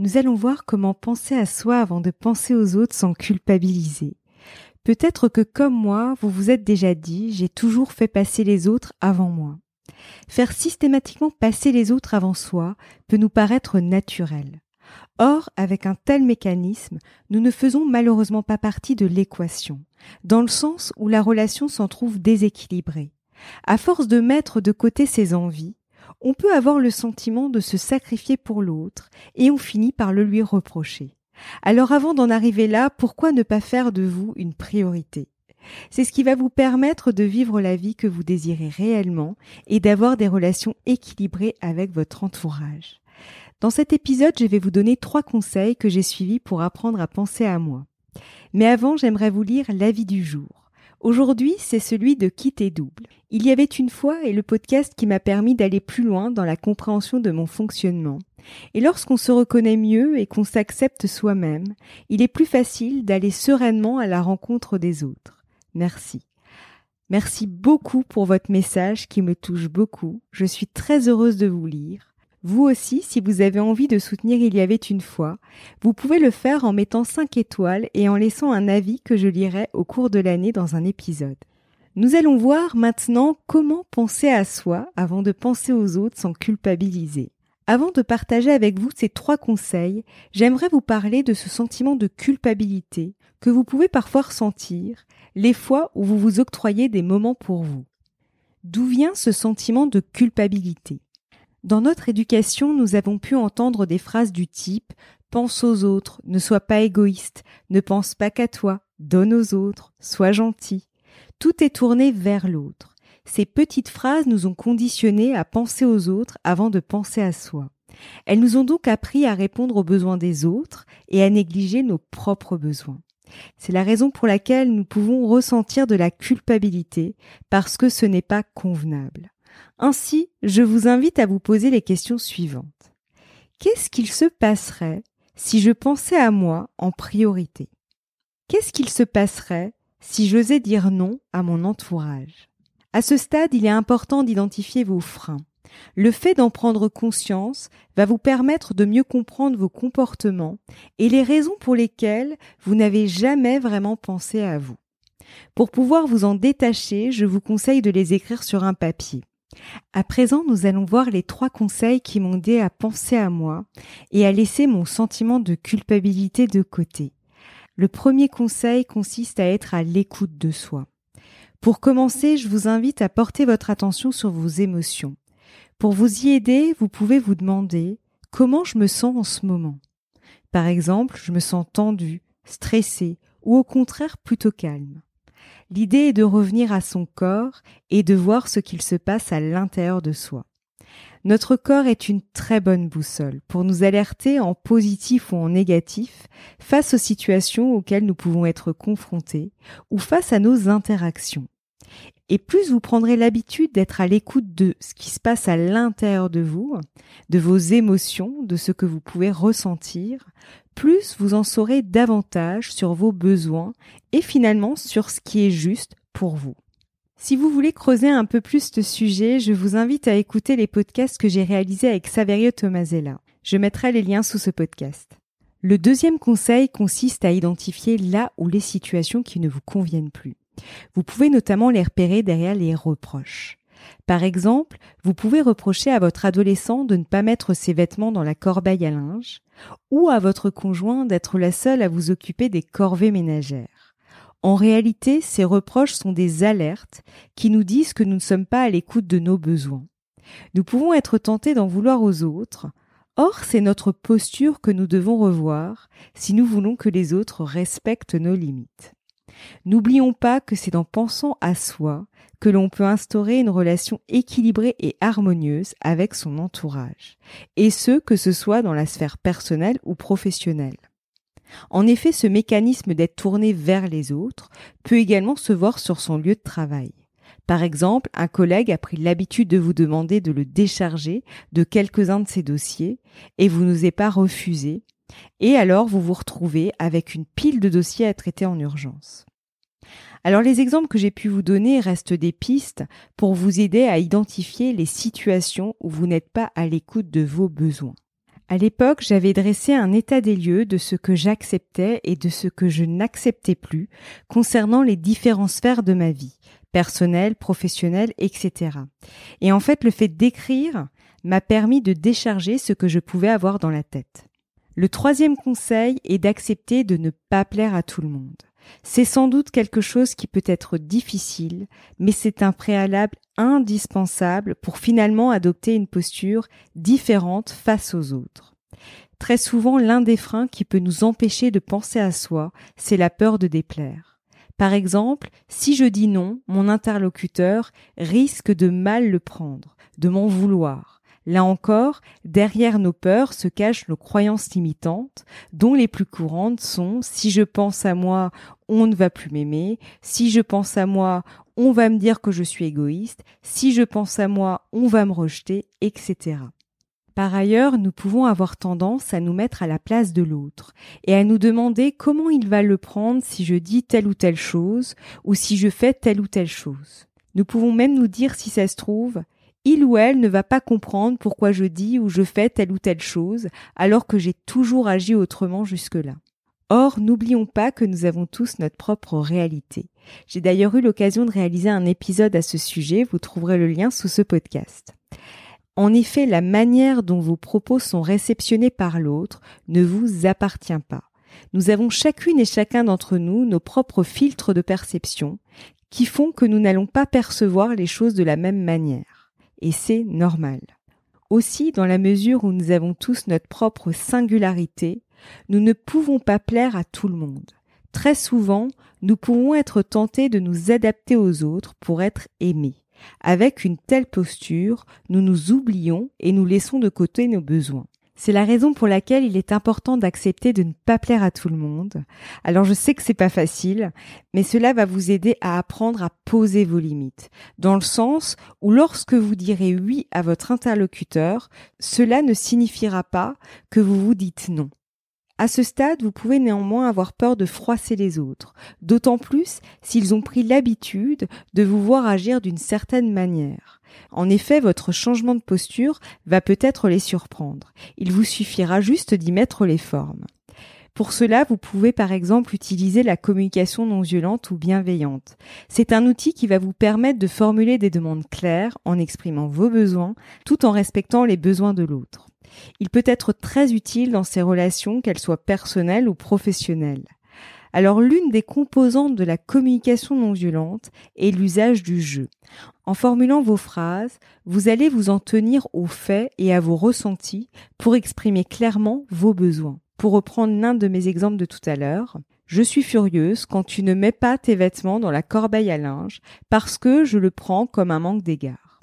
Nous allons voir comment penser à soi avant de penser aux autres sans culpabiliser. Peut-être que comme moi, vous vous êtes déjà dit, j'ai toujours fait passer les autres avant moi. Faire systématiquement passer les autres avant soi peut nous paraître naturel. Or, avec un tel mécanisme, nous ne faisons malheureusement pas partie de l'équation, dans le sens où la relation s'en trouve déséquilibrée. À force de mettre de côté ses envies, on peut avoir le sentiment de se sacrifier pour l'autre et on finit par le lui reprocher. Alors avant d'en arriver là, pourquoi ne pas faire de vous une priorité? C'est ce qui va vous permettre de vivre la vie que vous désirez réellement et d'avoir des relations équilibrées avec votre entourage. Dans cet épisode, je vais vous donner trois conseils que j'ai suivis pour apprendre à penser à moi. Mais avant, j'aimerais vous lire l'avis du jour. Aujourd'hui, c'est celui de Quitter Double. Il y avait une fois et le podcast qui m'a permis d'aller plus loin dans la compréhension de mon fonctionnement et lorsqu'on se reconnaît mieux et qu'on s'accepte soi-même, il est plus facile d'aller sereinement à la rencontre des autres. Merci. Merci beaucoup pour votre message qui me touche beaucoup. Je suis très heureuse de vous lire. Vous aussi, si vous avez envie de soutenir Il y avait une fois, vous pouvez le faire en mettant 5 étoiles et en laissant un avis que je lirai au cours de l'année dans un épisode. Nous allons voir maintenant comment penser à soi avant de penser aux autres sans culpabiliser. Avant de partager avec vous ces trois conseils, j'aimerais vous parler de ce sentiment de culpabilité que vous pouvez parfois ressentir les fois où vous vous octroyez des moments pour vous. D'où vient ce sentiment de culpabilité? Dans notre éducation, nous avons pu entendre des phrases du type Pense aux autres, ne sois pas égoïste, ne pense pas qu'à toi, donne aux autres, sois gentil. Tout est tourné vers l'autre. Ces petites phrases nous ont conditionnés à penser aux autres avant de penser à soi. Elles nous ont donc appris à répondre aux besoins des autres et à négliger nos propres besoins. C'est la raison pour laquelle nous pouvons ressentir de la culpabilité parce que ce n'est pas convenable. Ainsi, je vous invite à vous poser les questions suivantes. Qu'est-ce qu'il se passerait si je pensais à moi en priorité? Qu'est-ce qu'il se passerait si j'osais dire non à mon entourage? À ce stade, il est important d'identifier vos freins. Le fait d'en prendre conscience va vous permettre de mieux comprendre vos comportements et les raisons pour lesquelles vous n'avez jamais vraiment pensé à vous. Pour pouvoir vous en détacher, je vous conseille de les écrire sur un papier. À présent, nous allons voir les trois conseils qui m'ont aidé à penser à moi et à laisser mon sentiment de culpabilité de côté. Le premier conseil consiste à être à l'écoute de soi. Pour commencer, je vous invite à porter votre attention sur vos émotions. Pour vous y aider, vous pouvez vous demander comment je me sens en ce moment. Par exemple, je me sens tendu, stressé ou au contraire plutôt calme. L'idée est de revenir à son corps et de voir ce qu'il se passe à l'intérieur de soi. Notre corps est une très bonne boussole pour nous alerter en positif ou en négatif face aux situations auxquelles nous pouvons être confrontés ou face à nos interactions. Et plus vous prendrez l'habitude d'être à l'écoute de ce qui se passe à l'intérieur de vous, de vos émotions, de ce que vous pouvez ressentir, plus vous en saurez davantage sur vos besoins et finalement sur ce qui est juste pour vous. Si vous voulez creuser un peu plus ce sujet, je vous invite à écouter les podcasts que j'ai réalisés avec Saverio Tomasella. Je mettrai les liens sous ce podcast. Le deuxième conseil consiste à identifier là où les situations qui ne vous conviennent plus. Vous pouvez notamment les repérer derrière les reproches. Par exemple, vous pouvez reprocher à votre adolescent de ne pas mettre ses vêtements dans la corbeille à linge, ou à votre conjoint d'être la seule à vous occuper des corvées ménagères. En réalité, ces reproches sont des alertes qui nous disent que nous ne sommes pas à l'écoute de nos besoins. Nous pouvons être tentés d'en vouloir aux autres, or c'est notre posture que nous devons revoir si nous voulons que les autres respectent nos limites. N'oublions pas que c'est en pensant à soi que l'on peut instaurer une relation équilibrée et harmonieuse avec son entourage, et ce que ce soit dans la sphère personnelle ou professionnelle. En effet, ce mécanisme d'être tourné vers les autres peut également se voir sur son lieu de travail. Par exemple, un collègue a pris l'habitude de vous demander de le décharger de quelques-uns de ses dossiers et vous n'osez pas refuser, et alors vous vous retrouvez avec une pile de dossiers à traiter en urgence. Alors les exemples que j'ai pu vous donner restent des pistes pour vous aider à identifier les situations où vous n'êtes pas à l'écoute de vos besoins. À l'époque, j'avais dressé un état des lieux de ce que j'acceptais et de ce que je n'acceptais plus concernant les différentes sphères de ma vie, personnelle, professionnelle, etc. Et en fait, le fait d'écrire m'a permis de décharger ce que je pouvais avoir dans la tête. Le troisième conseil est d'accepter de ne pas plaire à tout le monde. C'est sans doute quelque chose qui peut être difficile, mais c'est un préalable indispensable pour finalement adopter une posture différente face aux autres. Très souvent, l'un des freins qui peut nous empêcher de penser à soi, c'est la peur de déplaire. Par exemple, si je dis non, mon interlocuteur risque de mal le prendre, de m'en vouloir. Là encore, derrière nos peurs se cachent nos croyances limitantes, dont les plus courantes sont si je pense à moi, on ne va plus m'aimer, si je pense à moi, on va me dire que je suis égoïste, si je pense à moi, on va me rejeter, etc. Par ailleurs, nous pouvons avoir tendance à nous mettre à la place de l'autre et à nous demander comment il va le prendre si je dis telle ou telle chose ou si je fais telle ou telle chose. Nous pouvons même nous dire si ça se trouve, il ou elle ne va pas comprendre pourquoi je dis ou je fais telle ou telle chose alors que j'ai toujours agi autrement jusque-là. Or, n'oublions pas que nous avons tous notre propre réalité. J'ai d'ailleurs eu l'occasion de réaliser un épisode à ce sujet, vous trouverez le lien sous ce podcast. En effet, la manière dont vos propos sont réceptionnés par l'autre ne vous appartient pas. Nous avons chacune et chacun d'entre nous nos propres filtres de perception qui font que nous n'allons pas percevoir les choses de la même manière et c'est normal. Aussi, dans la mesure où nous avons tous notre propre singularité, nous ne pouvons pas plaire à tout le monde. Très souvent, nous pouvons être tentés de nous adapter aux autres pour être aimés. Avec une telle posture, nous nous oublions et nous laissons de côté nos besoins. C'est la raison pour laquelle il est important d'accepter de ne pas plaire à tout le monde. Alors je sais que c'est pas facile, mais cela va vous aider à apprendre à poser vos limites. Dans le sens où lorsque vous direz oui à votre interlocuteur, cela ne signifiera pas que vous vous dites non. À ce stade, vous pouvez néanmoins avoir peur de froisser les autres, d'autant plus s'ils ont pris l'habitude de vous voir agir d'une certaine manière. En effet, votre changement de posture va peut-être les surprendre. Il vous suffira juste d'y mettre les formes. Pour cela, vous pouvez par exemple utiliser la communication non violente ou bienveillante. C'est un outil qui va vous permettre de formuler des demandes claires en exprimant vos besoins tout en respectant les besoins de l'autre. Il peut être très utile dans ces relations, qu'elles soient personnelles ou professionnelles. Alors l'une des composantes de la communication non violente est l'usage du jeu. En formulant vos phrases, vous allez vous en tenir aux faits et à vos ressentis pour exprimer clairement vos besoins. Pour reprendre l'un de mes exemples de tout à l'heure, je suis furieuse quand tu ne mets pas tes vêtements dans la corbeille à linge parce que je le prends comme un manque d'égard.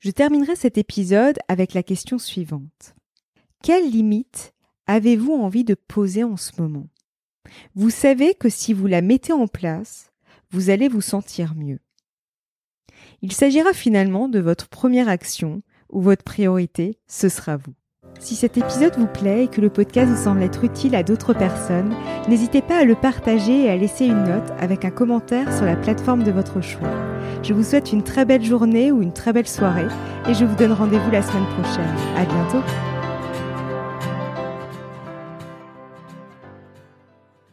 Je terminerai cet épisode avec la question suivante. Quelles limites avez-vous envie de poser en ce moment? Vous savez que si vous la mettez en place, vous allez vous sentir mieux. Il s'agira finalement de votre première action ou votre priorité, ce sera vous. Si cet épisode vous plaît et que le podcast vous semble être utile à d'autres personnes, n'hésitez pas à le partager et à laisser une note avec un commentaire sur la plateforme de votre choix. Je vous souhaite une très belle journée ou une très belle soirée et je vous donne rendez-vous la semaine prochaine. À bientôt!